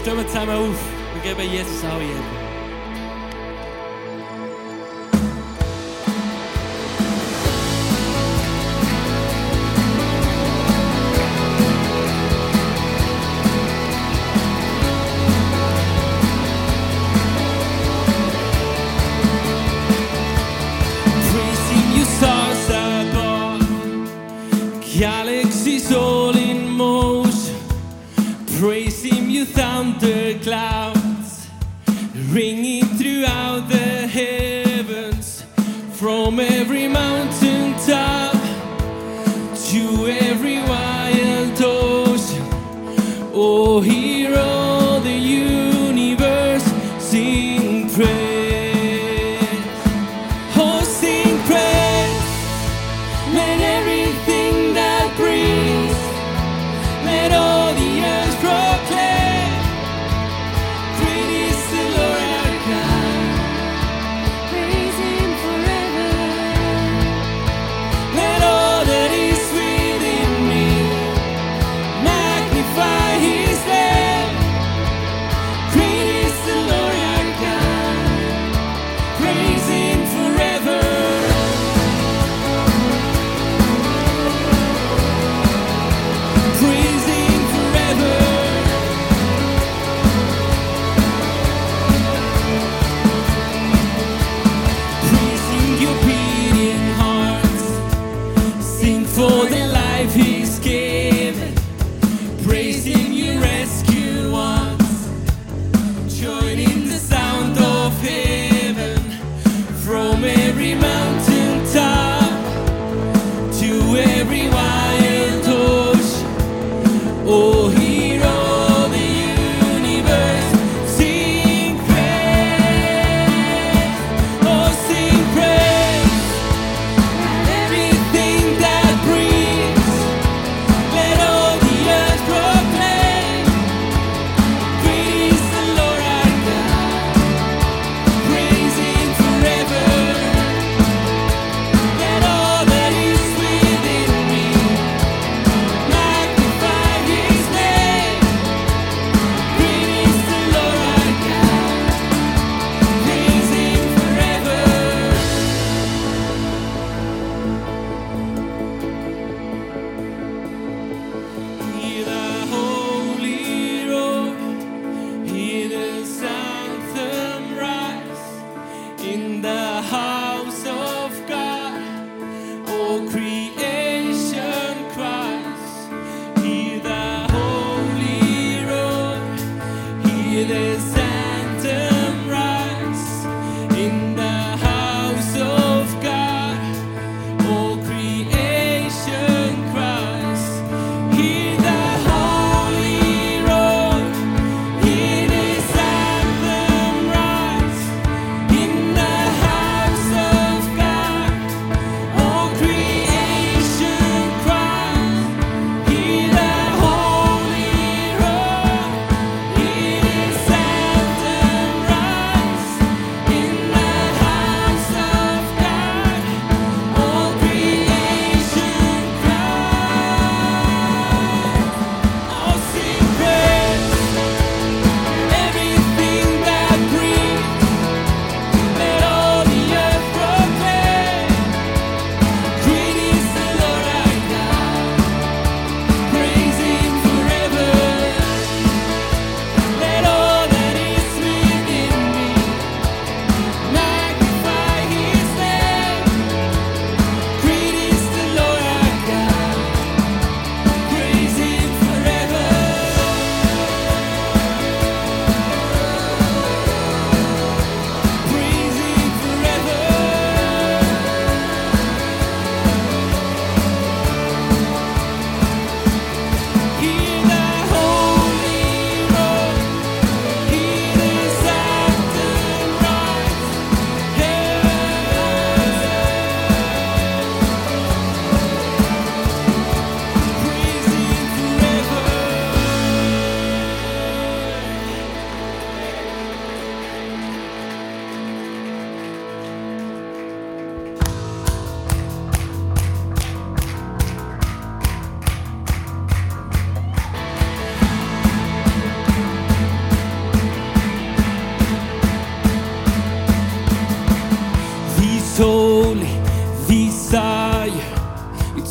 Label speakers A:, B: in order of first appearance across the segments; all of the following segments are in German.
A: Stehen wir zusammen auf und geben Jesus auch Ehre.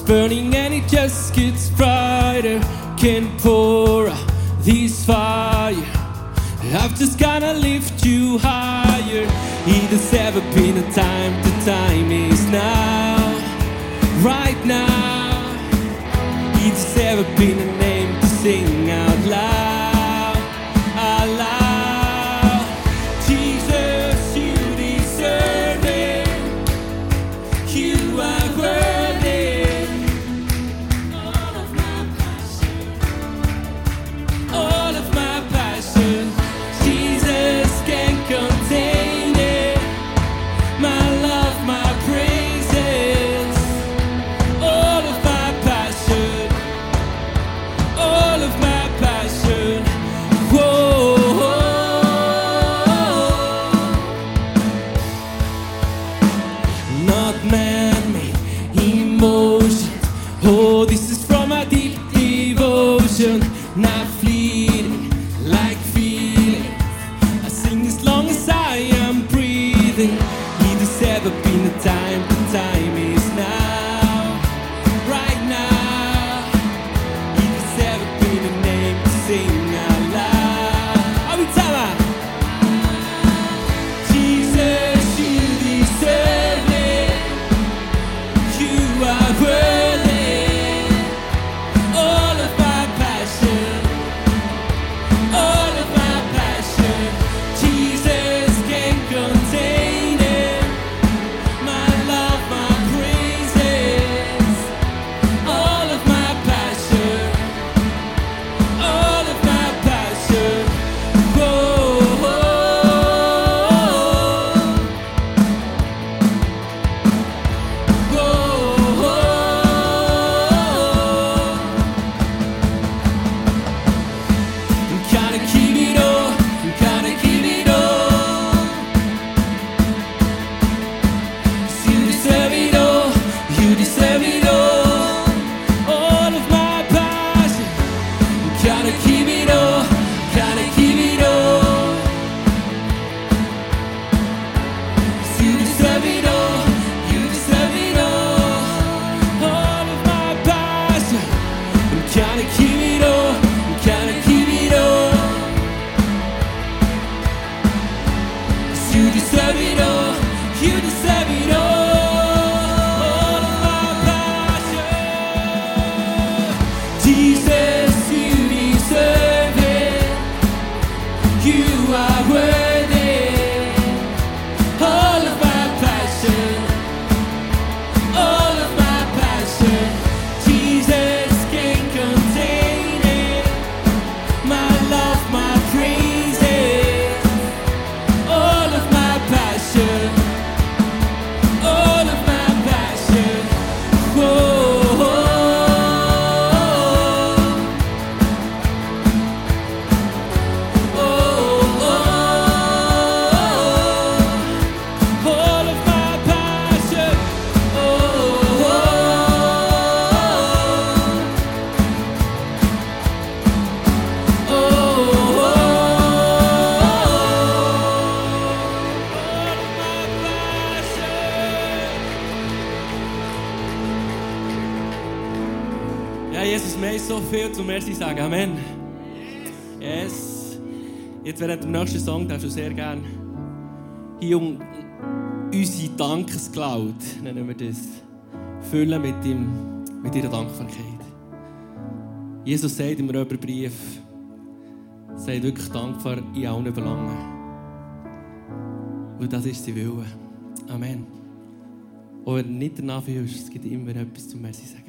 A: burning and it just gets brighter. Can't pour out this fire. I've just gotta lift you higher. It has ever been a time, the time is now, right now. It's ever been Oh, this is from a deep devotion. so viel zu Merci sagen. Amen. Yes. Jetzt während dem nächsten Song darfst du sehr gerne hier um unsere Dankescloud, nennen wir das, füllen mit, dem, mit ihrer Dankbarkeit. Jesus sagt im Römerbrief, sei wirklich dankbar in allen Belangen. Und das ist sein Wille. Amen. Und wenn du nicht danach fühlst, es gibt immer etwas zu Merci sagen.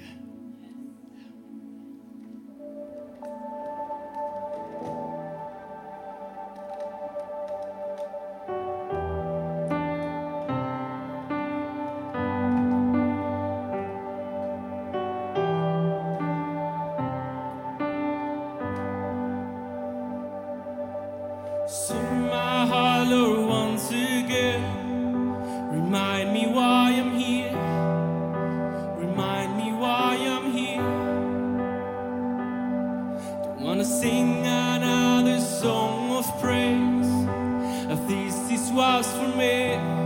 A: was for me.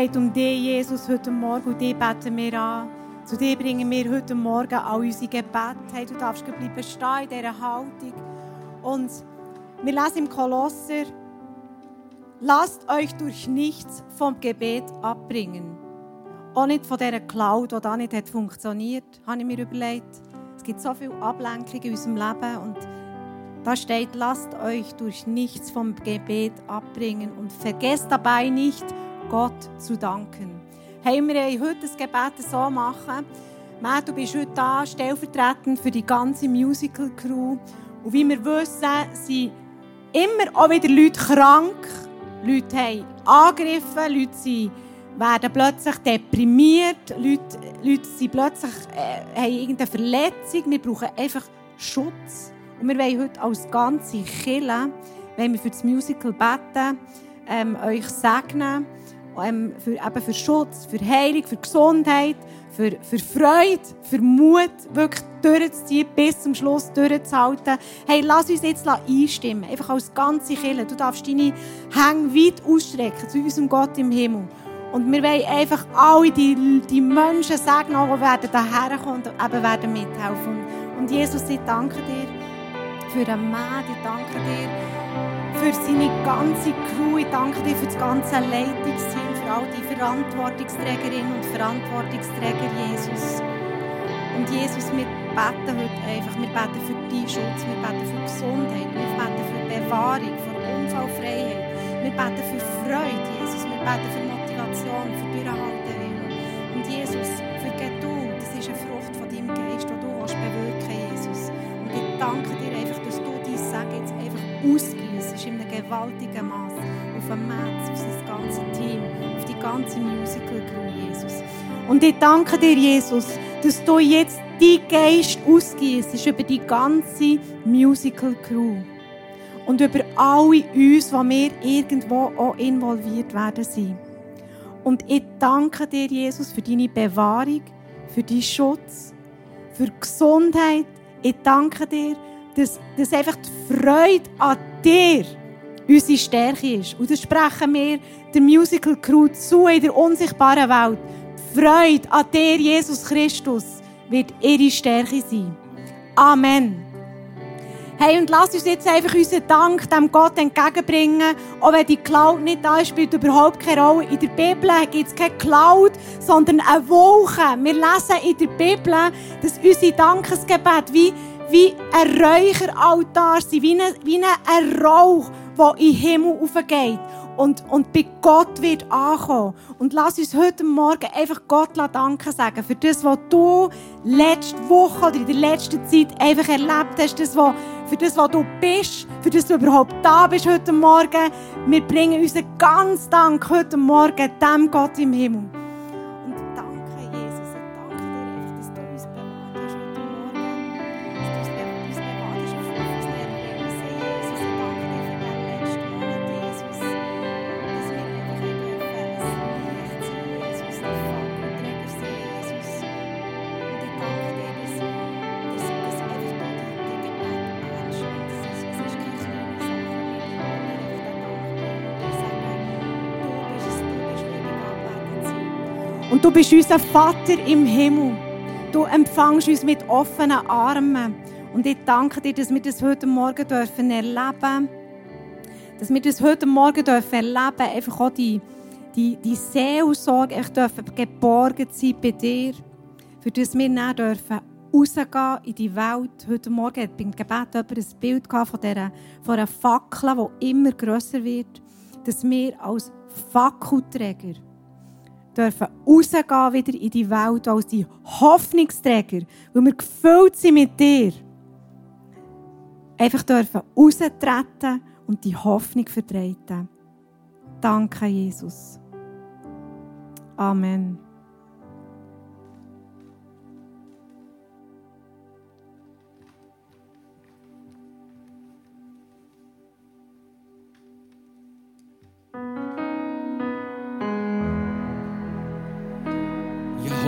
B: Geht um dich, Jesus, heute Morgen. Und dich beten wir an. Zu dir bringen wir heute Morgen all unsere Gebete. Hey, du darfst bleiben stehen in dieser Haltung. Und wir lesen im Kolosser, lasst euch durch nichts vom Gebet abbringen. Auch nicht von dieser Cloud, die da nicht hat funktioniert, habe ich mir überlegt. Es gibt so viele Ablenkungen in unserem Leben und da steht, lasst euch durch nichts vom Gebet abbringen und vergesst dabei nicht, Gott zu danken. Hey, wir wollen heute das Gebet so machen. Matt, du bist heute da, stellvertretend für die ganze Musical-Crew. Und wie wir wissen, sind immer auch wieder Leute krank. Leute haben Angriffe, Leute werden plötzlich deprimiert, Leute, Leute sind plötzlich, äh, haben irgendeine Verletzung. Wir brauchen einfach Schutz. Und wir wollen heute als ganze Kirche, wenn wir für das Musical beten, ähm, euch segnen, ähm, für, eben für Schutz, für Heilung, für Gesundheit, für, für Freude, für Mut, wirklich durchzuziehen, bis zum Schluss durchzuhalten. Hey, lass uns jetzt einstimmen, einfach als ganze Kirche. Du darfst deine Hänge weit ausstrecken zu unserem Gott im Himmel. Und wir wollen einfach alle die, die Menschen segnen, die werden daherkommen und eben werden mithelfen. Und, Jesus, ich danke dir für den Mann, ich danke dir für seine ganze Crew, ich danke dir für das ganze Leitungsteam, all die Verantwortungsträgerinnen und Verantwortungsträger, Jesus. Und Jesus, wir beten heute einfach, wir beten für deinen Schutz, wir beten für Gesundheit, wir beten für Bewahrung, für Unfallfreiheit, wir beten für Freude, Jesus, wir beten für Motivation, für Durchhalten. Und Jesus, für Geduld, das ist eine Frucht von deinem Geist, die du willst bewirken Jesus. Und ich danke dir einfach, dass du dein Segen jetzt einfach ausgießt in einem gewaltigen Maß auf ein Metz, auf das ganze Team, ganze Musical-Crew, Jesus. Und ich danke dir, Jesus, dass du jetzt deinen Geist ausgießt über die ganze Musical-Crew. Und über alle uns, die wir irgendwo auch involviert werden sein. Und ich danke dir, Jesus, für deine Bewahrung, für deinen Schutz, für die Gesundheit. Ich danke dir, dass, dass einfach die Freude an dir unsere Stärke ist. Und das sprechen wir der Musical Crew zu in der unsichtbaren Welt. Die Freude an dir, Jesus Christus, wird ihre Stärke sein. Amen. Hey, und lass uns jetzt einfach unseren Dank dem Gott entgegenbringen. Auch wenn die Cloud nicht da ist, spielt überhaupt keine Rolle. In der Bibel gibt es keine Cloud, sondern eine Wolke. Wir lesen in der Bibel, dass unsere Dankesgebet wie, wie ein Räucheraltar sind, wie ein, wie ein Rauch, der in den Himmel aufgeht und, und bei Gott wird ankommen. Und lass uns heute Morgen einfach Gott Danke sagen für das, was du letzte Woche oder in der letzten Zeit einfach erlebt hast, das, was, für das, was du bist, für das du überhaupt da bist heute Morgen. Wir bringen unseren ganzen Dank heute Morgen dem Gott im Himmel. Und du bist unser Vater im Himmel. Du empfangst uns mit offenen Armen. Und ich danke dir, dass wir das heute Morgen dürfen erleben Dass wir das heute Morgen dürfen erleben Einfach auch die, die, die Seelsorge echt dürfen geborgen sein bei dir. Für das wir dann dürfen rausgehen in die Welt. Heute Morgen hat beim Gebet jemand ein Bild von, dieser, von einer Fackel, die immer grösser wird. Dass wir als Fackelträger dürfen rausgehen wieder in die Welt als die Hoffnungsträger, weil wir gefüllt sind mit dir. Einfach dürfen raustreten und die Hoffnung vertreten. Danke, Jesus. Amen.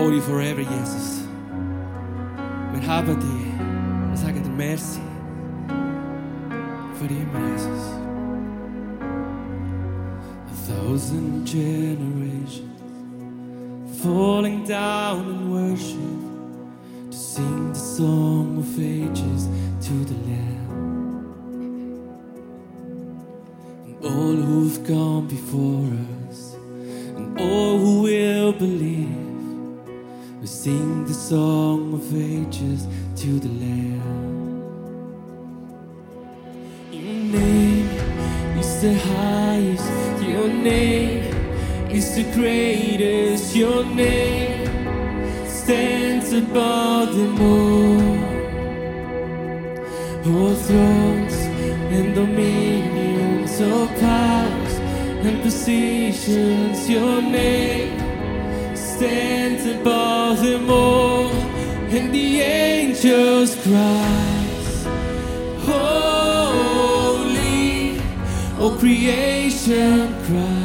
A: Holy forever, Jesus. Wir haben dich. Wir sagen dir Merci. Für immer, Jesus. A thousand generations falling down in worship to sing the song of ages to the Lamb. And all who've gone before us, and all who will believe. Sing the song of ages to the Lamb. Your name is the highest, your name is the greatest, your name stands above them all. All thrones and dominions, all powers and positions, your name stands above them and the angels cry, Holy, all creation cries,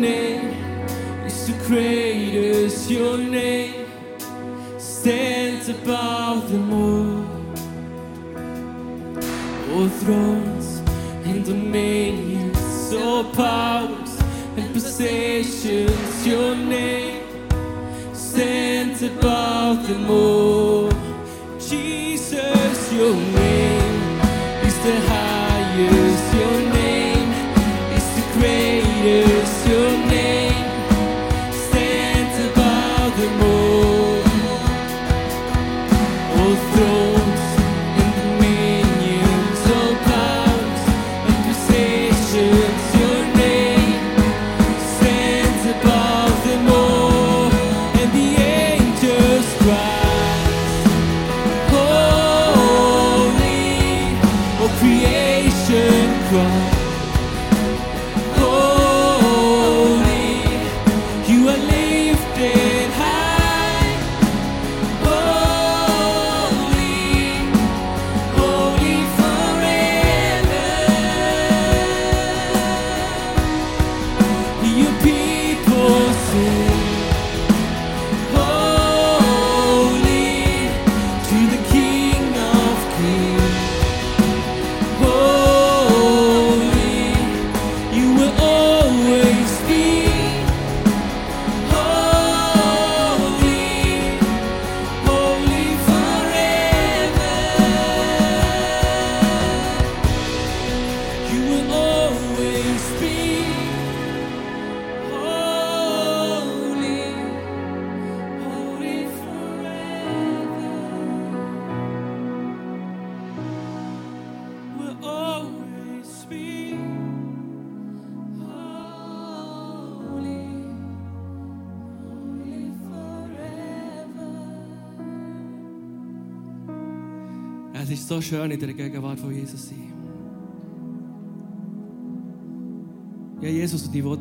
A: name is the greatest. Your name stands above them all. All thrones and dominions, all powers and possessions. Your name stands above them all. Jesus, your name is the highest. Schön, in der Gegenwart von Jesus sein. Ja, Jesus, und ich will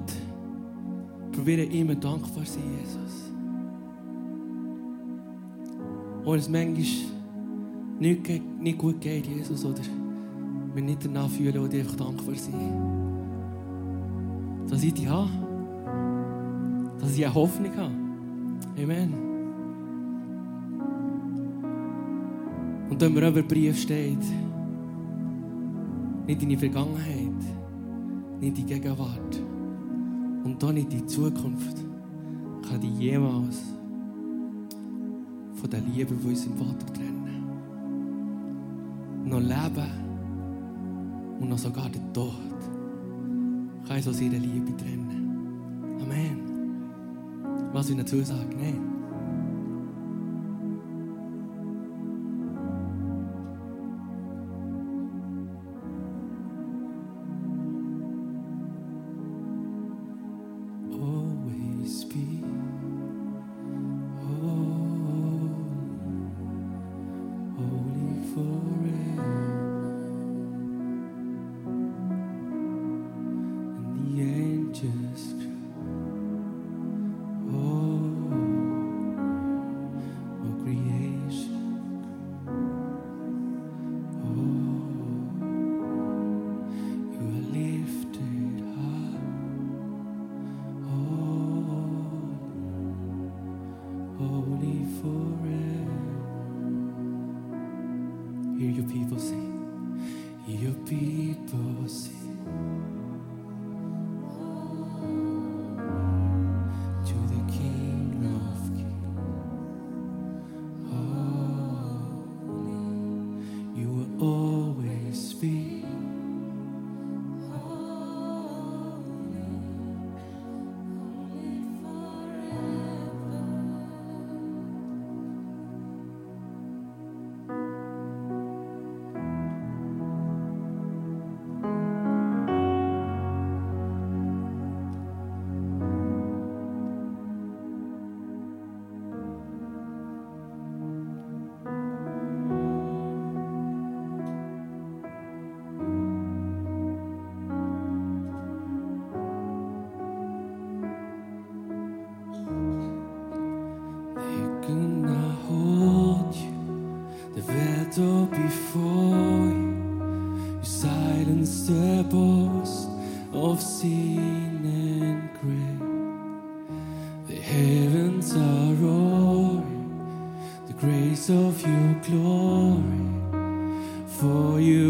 A: probieren, immer dankbar zu sein, Jesus. Und es manchmal nicht, nicht gut geht, Jesus, oder wir nicht danach fühlen und einfach dankbar sein. Dass ich dich habe. Dass ich eine Hoffnung habe. Amen. Und wenn mir über den Brief steht, nicht in die Vergangenheit, nicht in die Gegenwart und dann nicht in die Zukunft, kann dich jemals von der Liebe von unserem Vater trennen. Noch Leben und noch sogar der Tod kann uns aus ihrer Liebe trennen. Amen. Was ich dazu sagen? Nein. before you. You silence the boast of sin and greed. The heavens are roaring, the grace of your glory. For you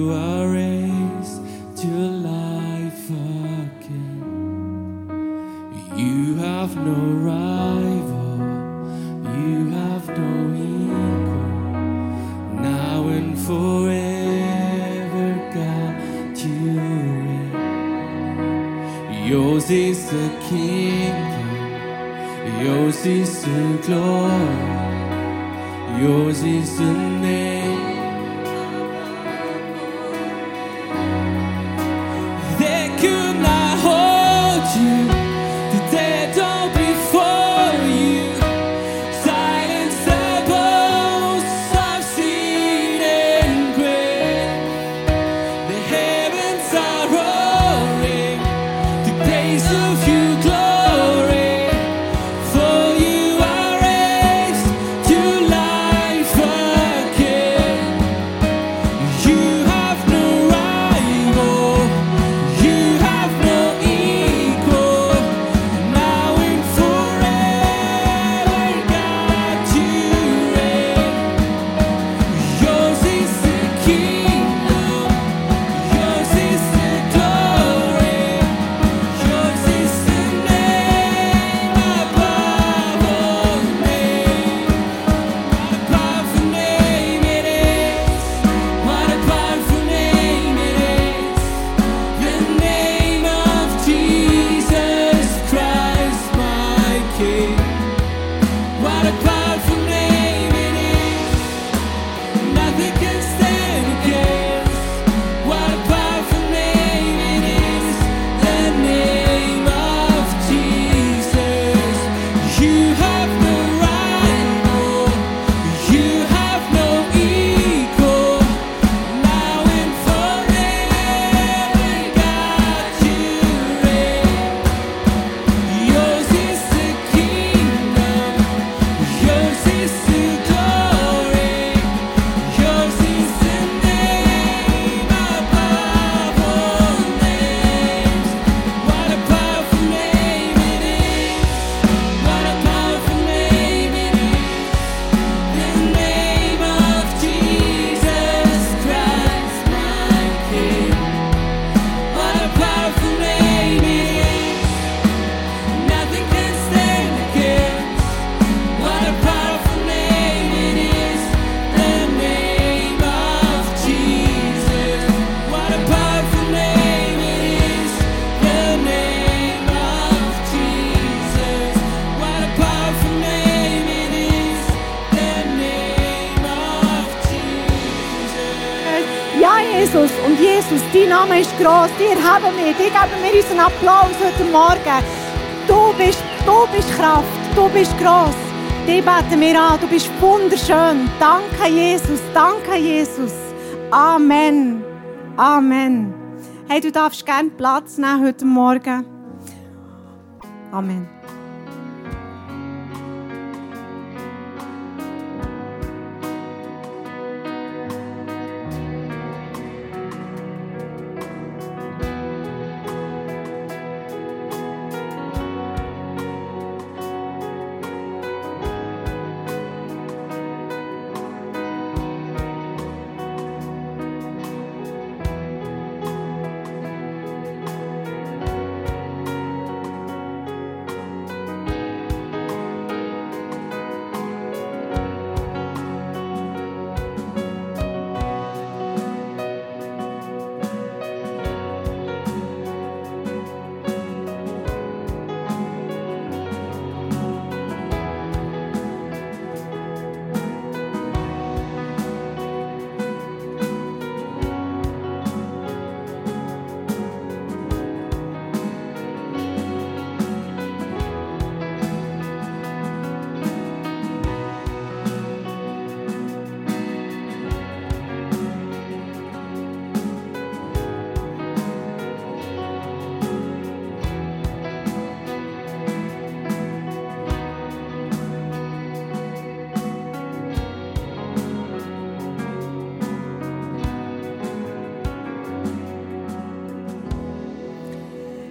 B: haben wir. Die geben wir unseren Applaus heute Morgen. Du bist, du bist Kraft. Du bist gross. Die beten wir an. Du bist wunderschön. Danke, Jesus. Danke, Jesus. Amen. Amen. Hey, du darfst gerne Platz nehmen heute Morgen. Amen.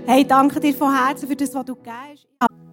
B: Hey, danke dir von Herzen für das, was du gegeben hast.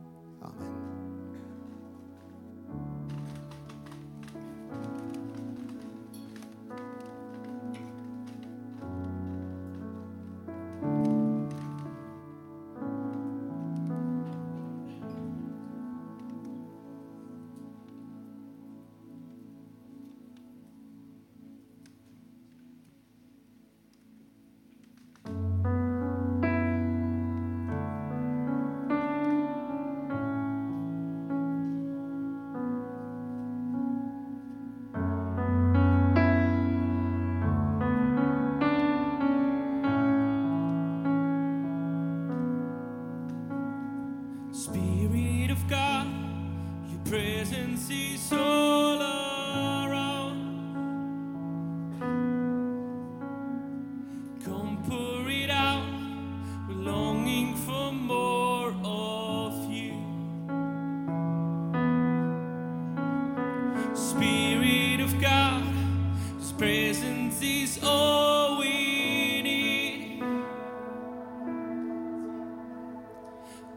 A: is all we need.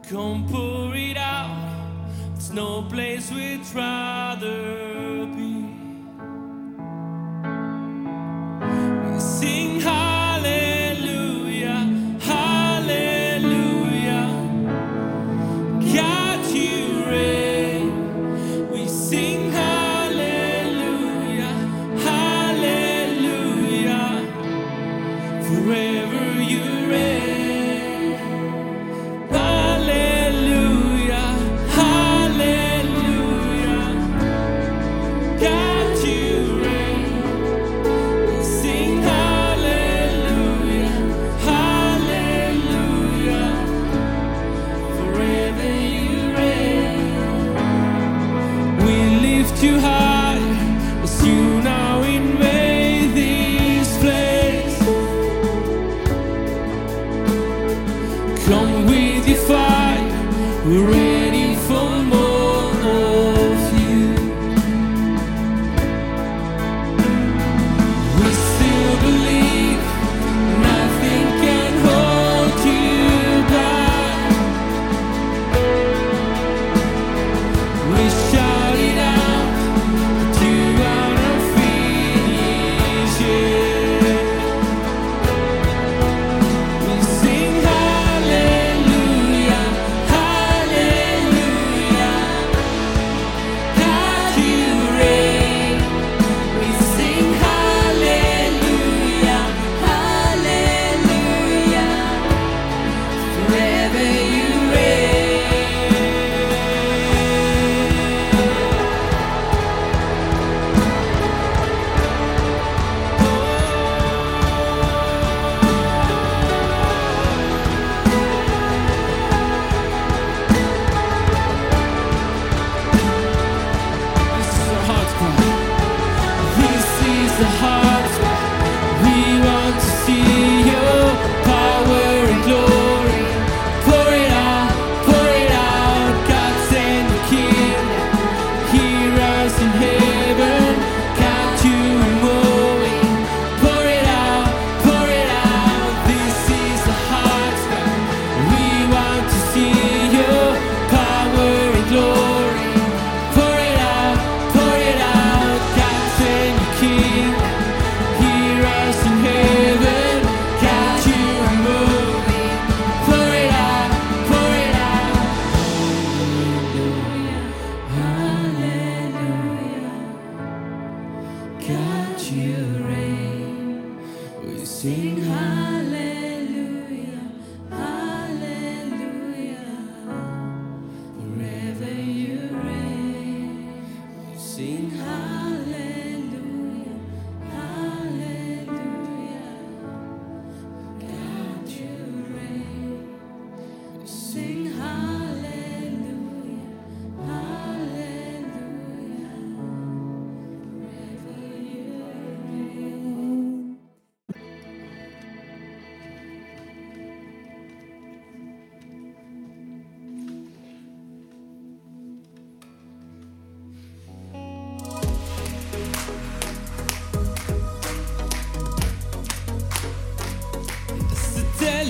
A: Come pour it out, there's no place we'd rather.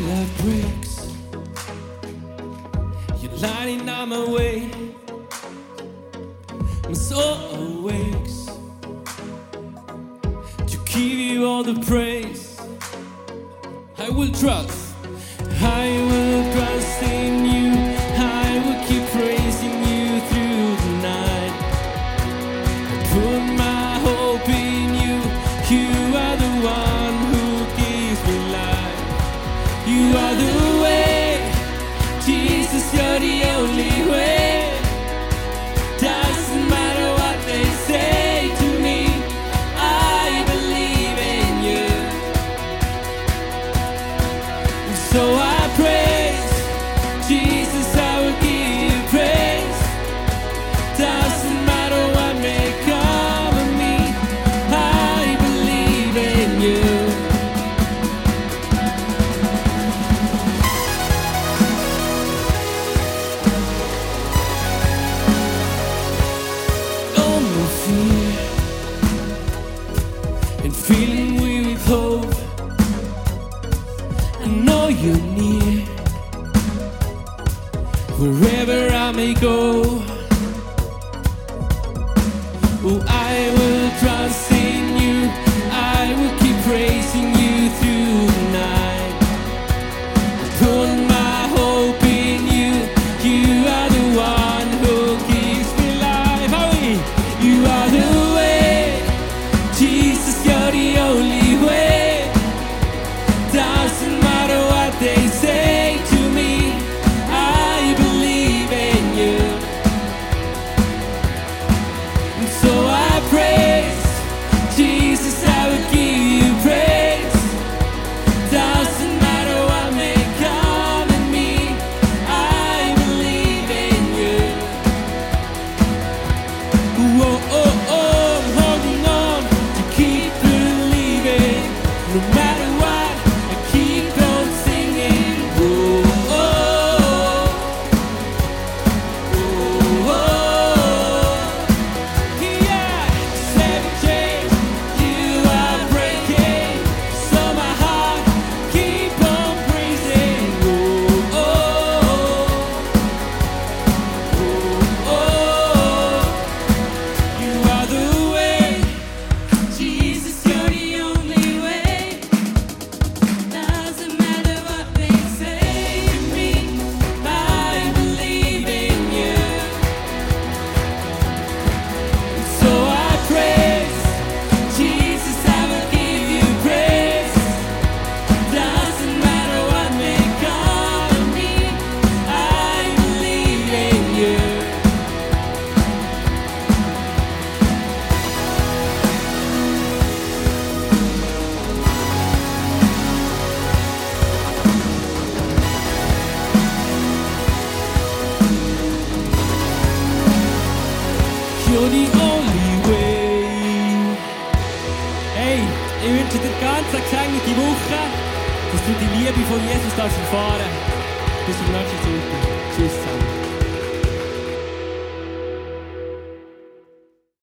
A: love breaks. You're lighting up my way. My soul awakes to give you all the praise. I will trust. feeling we withhold. I know you're near. Wherever I may go.